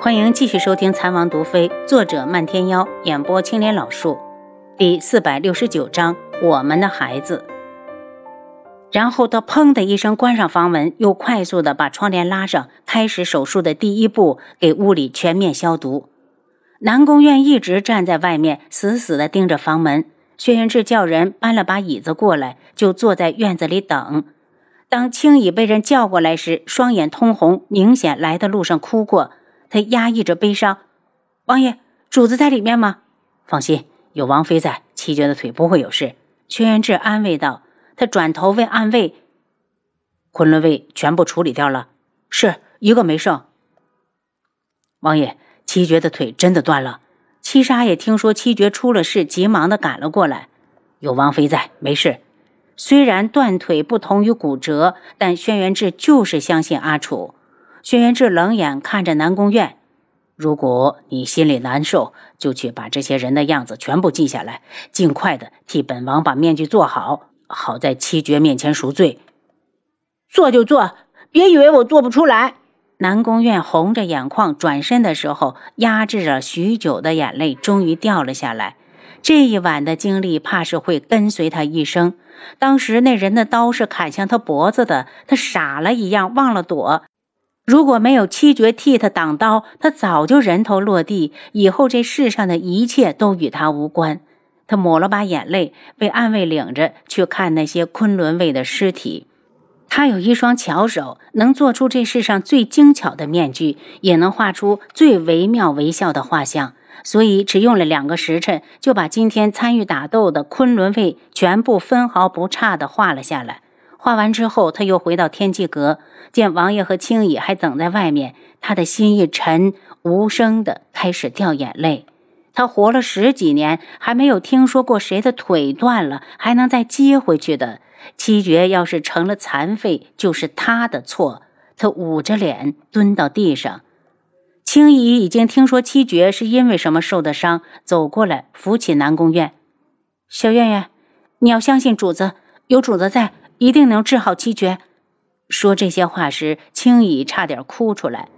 欢迎继续收听《残王毒妃》，作者漫天妖，演播青莲老树，第四百六十九章：我们的孩子。然后他砰的一声关上房门，又快速的把窗帘拉上，开始手术的第一步，给屋里全面消毒。南宫院一直站在外面，死死的盯着房门。薛元志叫人搬了把椅子过来，就坐在院子里等。当青羽被人叫过来时，双眼通红，明显来的路上哭过。他压抑着悲伤：“王爷，主子在里面吗？”“放心，有王妃在，七绝的腿不会有事。”轩辕志安慰道。他转头问暗卫：“昆仑卫全部处理掉了？”“是一个没剩。”王爷，七绝的腿真的断了。七杀也听说七绝出了事，急忙的赶了过来。有王妃在，没事。虽然断腿不同于骨折，但轩辕志就是相信阿楚。轩辕志冷眼看着南宫院：“如果你心里难受，就去把这些人的样子全部记下来，尽快的替本王把面具做好，好在七绝面前赎罪。做就做，别以为我做不出来。”南宫院红着眼眶转身的时候，压制了许久的眼泪终于掉了下来。这一晚的经历，怕是会跟随他一生。当时那人的刀是砍向他脖子的，他傻了一样忘了躲。如果没有七绝替他挡刀，他早就人头落地。以后这世上的一切都与他无关。他抹了把眼泪，被暗卫领着去看那些昆仑卫的尸体。他有一双巧手，能做出这世上最精巧的面具，也能画出最惟妙惟肖的画像。所以只用了两个时辰，就把今天参与打斗的昆仑卫全部分毫不差地画了下来。画完之后，他又回到天际阁，见王爷和青羽还等在外面，他的心一沉，无声的开始掉眼泪。他活了十几年，还没有听说过谁的腿断了还能再接回去的。七绝要是成了残废，就是他的错。他捂着脸蹲到地上。青姨已经听说七绝是因为什么受的伤，走过来扶起南宫院。小院院，你要相信主子，有主子在。一定能治好七绝。说这些话时，青羽差点哭出来。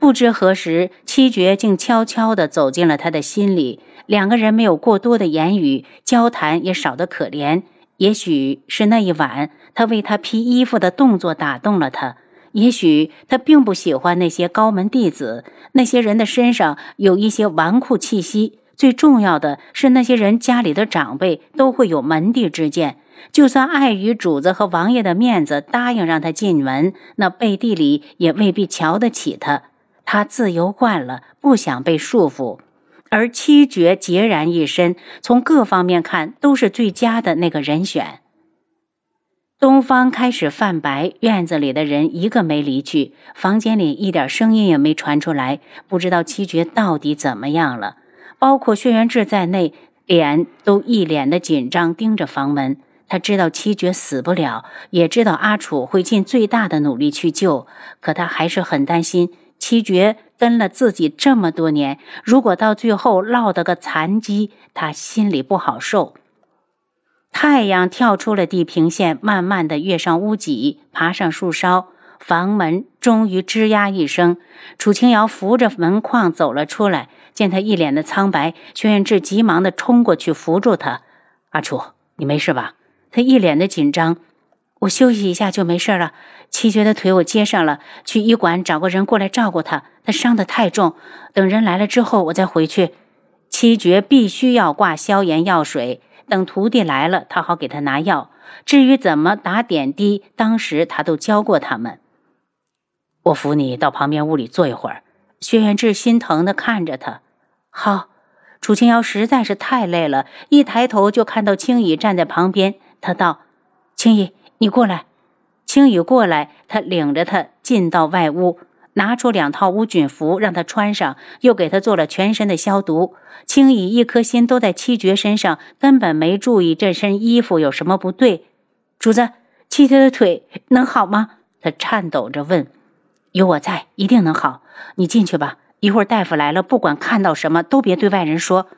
不知何时，七绝竟悄悄地走进了他的心里。两个人没有过多的言语，交谈也少得可怜。也许是那一晚他为他披衣服的动作打动了他，也许他并不喜欢那些高门弟子。那些人的身上有一些纨绔气息。最重要的是，那些人家里的长辈都会有门第之见。就算碍于主子和王爷的面子，答应让他进门，那背地里也未必瞧得起他。他自由惯了，不想被束缚。而七绝孑然一身，从各方面看都是最佳的那个人选。东方开始泛白，院子里的人一个没离去，房间里一点声音也没传出来。不知道七绝到底怎么样了，包括轩辕志在内，脸都一脸的紧张，盯着房门。他知道七绝死不了，也知道阿楚会尽最大的努力去救，可他还是很担心七绝跟了自己这么多年，如果到最后落得个残疾，他心里不好受。太阳跳出了地平线，慢慢的跃上屋脊，爬上树梢，房门终于吱呀一声，楚清瑶扶着门框走了出来，见他一脸的苍白，轩辕志急忙的冲过去扶住他：“阿楚，你没事吧？”他一脸的紧张，我休息一下就没事了。七绝的腿我接上了，去医馆找个人过来照顾他。他伤得太重，等人来了之后我再回去。七绝必须要挂消炎药水，等徒弟来了，他好给他拿药。至于怎么打点滴，当时他都教过他们。我扶你到旁边屋里坐一会儿。薛元志心疼的看着他，好。楚清瑶实在是太累了，一抬头就看到青羽站在旁边。他道：“青羽，你过来。”青羽过来，他领着他进到外屋，拿出两套乌菌服让他穿上，又给他做了全身的消毒。青羽一颗心都在七绝身上，根本没注意这身衣服有什么不对。主子，七绝的腿能好吗？他颤抖着问。有我在，一定能好。你进去吧，一会儿大夫来了，不管看到什么都别对外人说。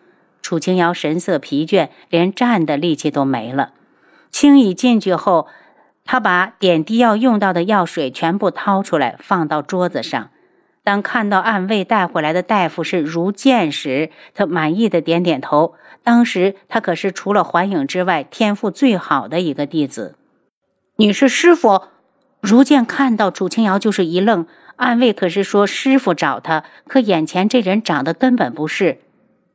楚清瑶神色疲倦，连站的力气都没了。青羽进去后，他把点滴药用到的药水全部掏出来，放到桌子上。当看到暗卫带回来的大夫是如剑时，他满意的点点头。当时他可是除了环影之外天赋最好的一个弟子。你是师傅？如剑看到楚清瑶就是一愣。暗卫可是说师傅找他，可眼前这人长得根本不是。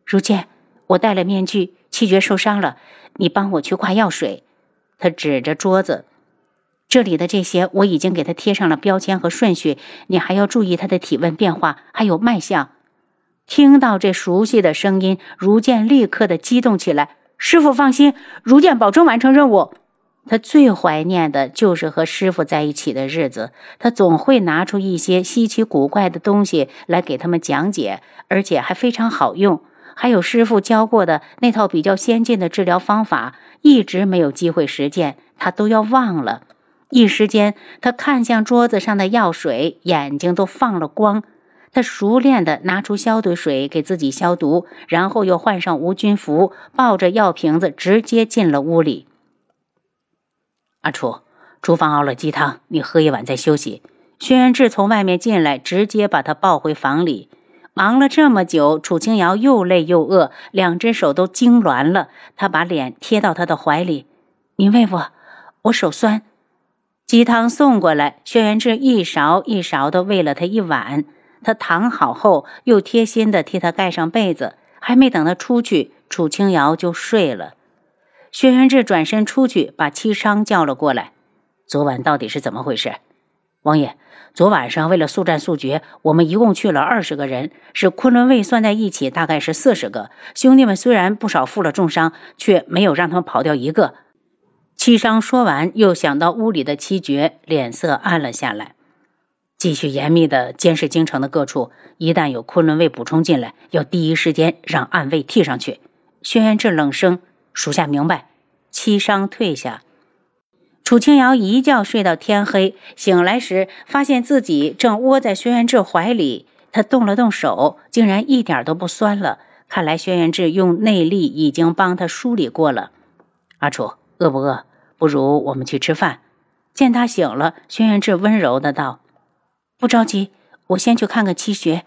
如剑，我戴了面具，七绝受伤了，你帮我去挂药水。他指着桌子。这里的这些我已经给他贴上了标签和顺序，你还要注意他的体温变化，还有脉象。听到这熟悉的声音，如剑立刻的激动起来。师傅放心，如剑保证完成任务。他最怀念的就是和师傅在一起的日子，他总会拿出一些稀奇古怪的东西来给他们讲解，而且还非常好用。还有师傅教过的那套比较先进的治疗方法，一直没有机会实践，他都要忘了。一时间，他看向桌子上的药水，眼睛都放了光。他熟练地拿出消毒水给自己消毒，然后又换上无菌服，抱着药瓶子直接进了屋里。阿楚，厨房熬了鸡汤，你喝一碗再休息。轩辕志从外面进来，直接把他抱回房里。忙了这么久，楚清瑶又累又饿，两只手都痉挛了。他把脸贴到他的怀里：“你喂我，我手酸。”鸡汤送过来，轩辕志一勺一勺的喂了他一碗。他躺好后，又贴心的替他盖上被子。还没等他出去，楚清瑶就睡了。轩辕志转身出去，把七伤叫了过来。昨晚到底是怎么回事？王爷，昨晚上为了速战速决，我们一共去了二十个人，是昆仑卫算在一起，大概是四十个。兄弟们虽然不少负了重伤，却没有让他们跑掉一个。七伤说完，又想到屋里的七绝，脸色暗了下来。继续严密的监视京城的各处，一旦有昆仑卫补充进来，要第一时间让暗卫替上去。轩辕志冷声：“属下明白。”七伤退下。楚清瑶一觉睡到天黑，醒来时发现自己正窝在轩辕志怀里。他动了动手，竟然一点都不酸了。看来轩辕志用内力已经帮他梳理过了。阿楚，饿不饿？不如我们去吃饭。见他醒了，轩辕志温柔的道：“不着急，我先去看看七穴。”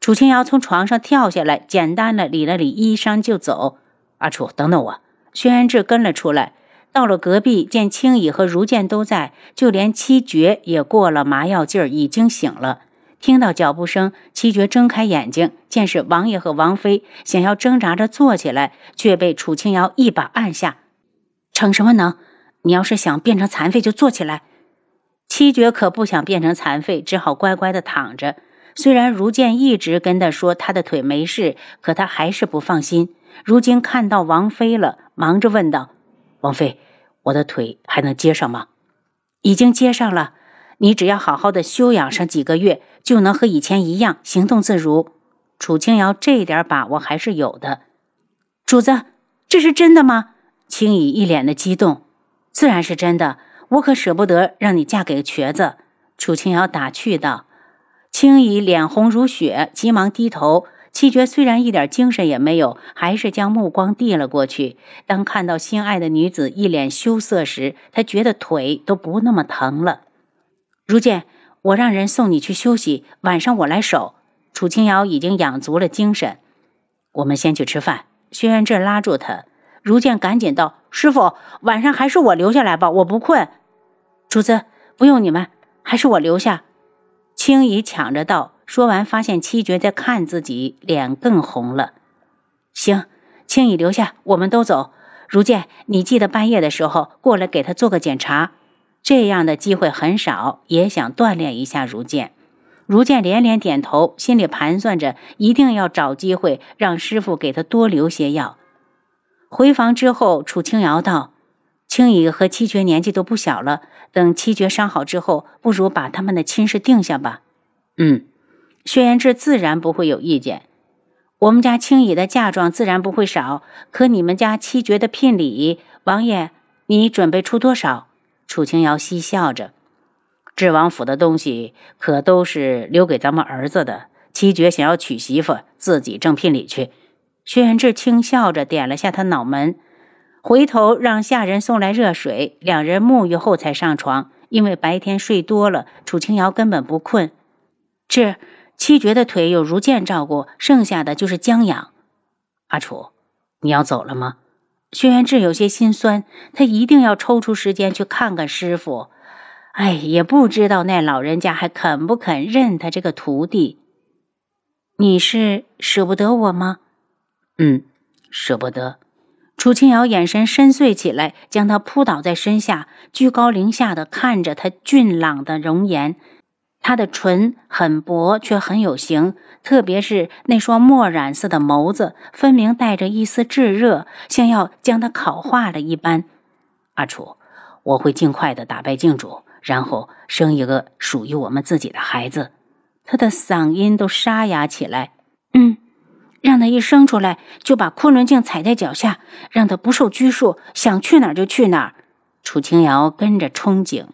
楚清瑶从床上跳下来，简单的理了理衣衫就走。阿楚，等等我。轩辕志跟了出来，到了隔壁，见青羽和如剑都在，就连七绝也过了麻药劲儿，已经醒了。听到脚步声，七绝睁开眼睛，见是王爷和王妃，想要挣扎着坐起来，却被楚青瑶一把按下。逞什么能？你要是想变成残废，就坐起来。七绝可不想变成残废，只好乖乖的躺着。虽然如剑一直跟他说他的腿没事，可他还是不放心。如今看到王妃了，忙着问道：“王妃，我的腿还能接上吗？”“已经接上了，你只要好好的休养上几个月，就能和以前一样行动自如。”楚清瑶这点把握还是有的。主子，这是真的吗？青羽一脸的激动，自然是真的。我可舍不得让你嫁给瘸子。楚清瑶打趣道。青羽脸红如血，急忙低头。七绝虽然一点精神也没有，还是将目光递了过去。当看到心爱的女子一脸羞涩时，他觉得腿都不那么疼了。如剑，我让人送你去休息，晚上我来守。楚清瑶已经养足了精神，我们先去吃饭。轩辕志拉住他。如剑赶紧道：“师傅，晚上还是我留下来吧，我不困。”主子不用你们，还是我留下。青姨抢着道。说完，发现七绝在看自己，脸更红了。行，青姨留下，我们都走。如剑，你记得半夜的时候过来给他做个检查。这样的机会很少，也想锻炼一下如剑。如剑连连点头，心里盘算着一定要找机会让师傅给他多留些药。回房之后，楚清瑶道：“青羽和七绝年纪都不小了，等七绝伤好之后，不如把他们的亲事定下吧。”嗯，薛元志自然不会有意见。我们家青姨的嫁妆自然不会少，可你们家七绝的聘礼，王爷你准备出多少？楚清瑶嬉笑着：“智王府的东西可都是留给咱们儿子的。七绝想要娶媳妇，自己挣聘礼去。”薛元志轻笑着点了下他脑门，回头让下人送来热水。两人沐浴后才上床，因为白天睡多了，楚清瑶根本不困。志，七绝的腿有如剑照顾，剩下的就是将养。阿楚，你要走了吗？轩辕志有些心酸，他一定要抽出时间去看看师傅。哎，也不知道那老人家还肯不肯认他这个徒弟。你是舍不得我吗？嗯，舍不得。楚清瑶眼神深邃起来，将他扑倒在身下，居高临下的看着他俊朗的容颜。他的唇很薄，却很有型，特别是那双墨染色的眸子，分明带着一丝炙热，像要将他烤化了一般。阿楚，我会尽快的打败镜主，然后生一个属于我们自己的孩子。他的嗓音都沙哑起来。嗯，让他一生出来就把昆仑镜踩在脚下，让他不受拘束，想去哪儿就去哪儿。楚清瑶跟着憧憬。